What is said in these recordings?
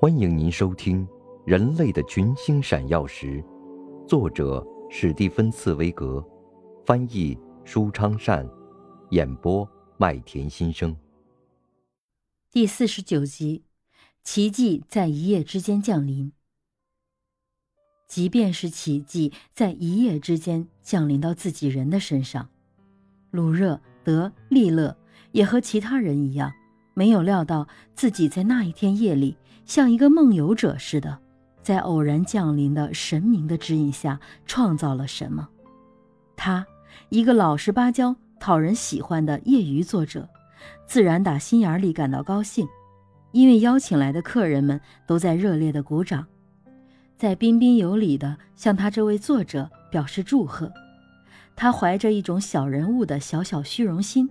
欢迎您收听《人类的群星闪耀时》，作者史蒂芬·茨威格，翻译舒昌善，演播麦田心声。第四十九集，奇迹在一夜之间降临。即便是奇迹在一夜之间降临到自己人的身上，鲁热、德、利勒也和其他人一样。没有料到自己在那一天夜里，像一个梦游者似的，在偶然降临的神明的指引下创造了什么。他，一个老实巴交、讨人喜欢的业余作者，自然打心眼里感到高兴，因为邀请来的客人们都在热烈的鼓掌，在彬彬有礼地向他这位作者表示祝贺。他怀着一种小人物的小小虚荣心。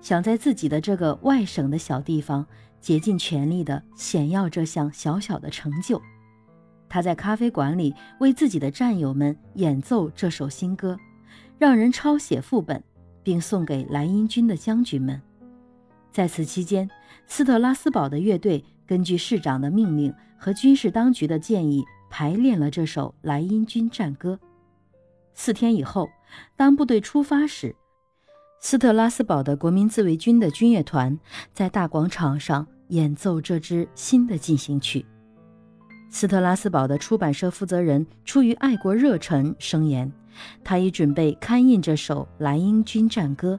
想在自己的这个外省的小地方竭尽全力地显耀这项小小的成就。他在咖啡馆里为自己的战友们演奏这首新歌，让人抄写副本，并送给莱茵军的将军们。在此期间，斯特拉斯堡的乐队根据市长的命令和军事当局的建议排练了这首莱茵军战歌。四天以后，当部队出发时，斯特拉斯堡的国民自卫军的军乐团在大广场上演奏这支新的进行曲。斯特拉斯堡的出版社负责人出于爱国热忱声言，他已准备刊印这首莱茵军战歌，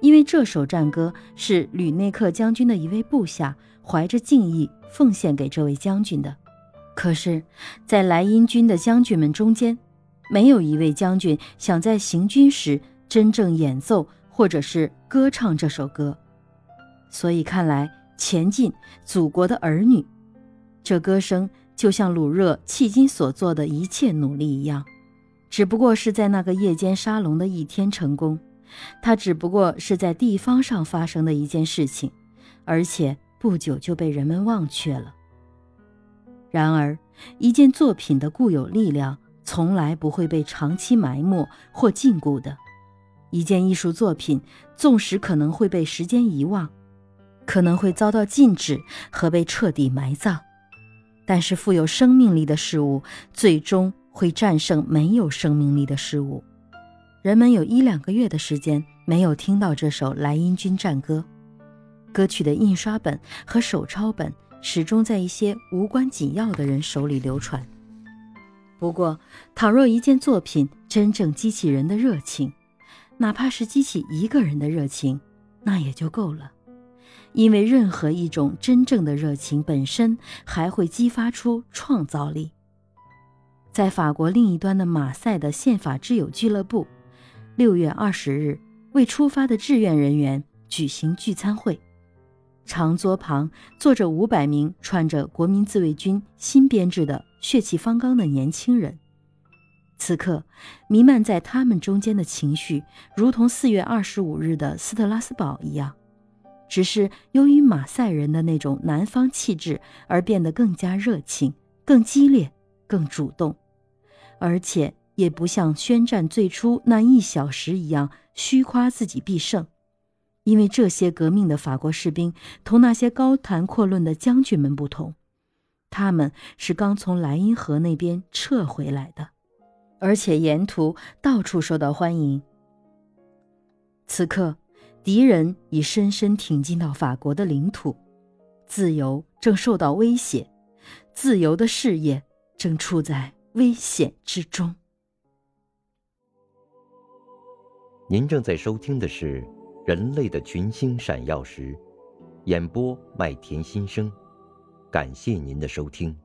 因为这首战歌是吕内克将军的一位部下怀着敬意奉献给这位将军的。可是，在莱茵军的将军们中间，没有一位将军想在行军时真正演奏。或者是歌唱这首歌，所以看来，前进，祖国的儿女，这歌声就像鲁热迄今所做的一切努力一样，只不过是在那个夜间沙龙的一天成功，它只不过是在地方上发生的一件事情，而且不久就被人们忘却了。然而，一件作品的固有力量从来不会被长期埋没或禁锢的。一件艺术作品，纵使可能会被时间遗忘，可能会遭到禁止和被彻底埋葬，但是富有生命力的事物最终会战胜没有生命力的事物。人们有一两个月的时间没有听到这首莱茵军战歌，歌曲的印刷本和手抄本始终在一些无关紧要的人手里流传。不过，倘若一件作品真正激起人的热情，哪怕是激起一个人的热情，那也就够了，因为任何一种真正的热情本身还会激发出创造力。在法国另一端的马赛的宪法之友俱乐部，六月二十日为出发的志愿人员举行聚餐会，长桌旁坐着五百名穿着国民自卫军新编制的血气方刚的年轻人。此刻，弥漫在他们中间的情绪，如同四月二十五日的斯特拉斯堡一样，只是由于马赛人的那种南方气质而变得更加热情、更激烈、更主动，而且也不像宣战最初那一小时一样虚夸自己必胜，因为这些革命的法国士兵同那些高谈阔论的将军们不同，他们是刚从莱茵河那边撤回来的。而且沿途到处受到欢迎。此刻，敌人已深深挺进到法国的领土，自由正受到威胁，自由的事业正处在危险之中。您正在收听的是《人类的群星闪耀时》，演播麦田心声，感谢您的收听。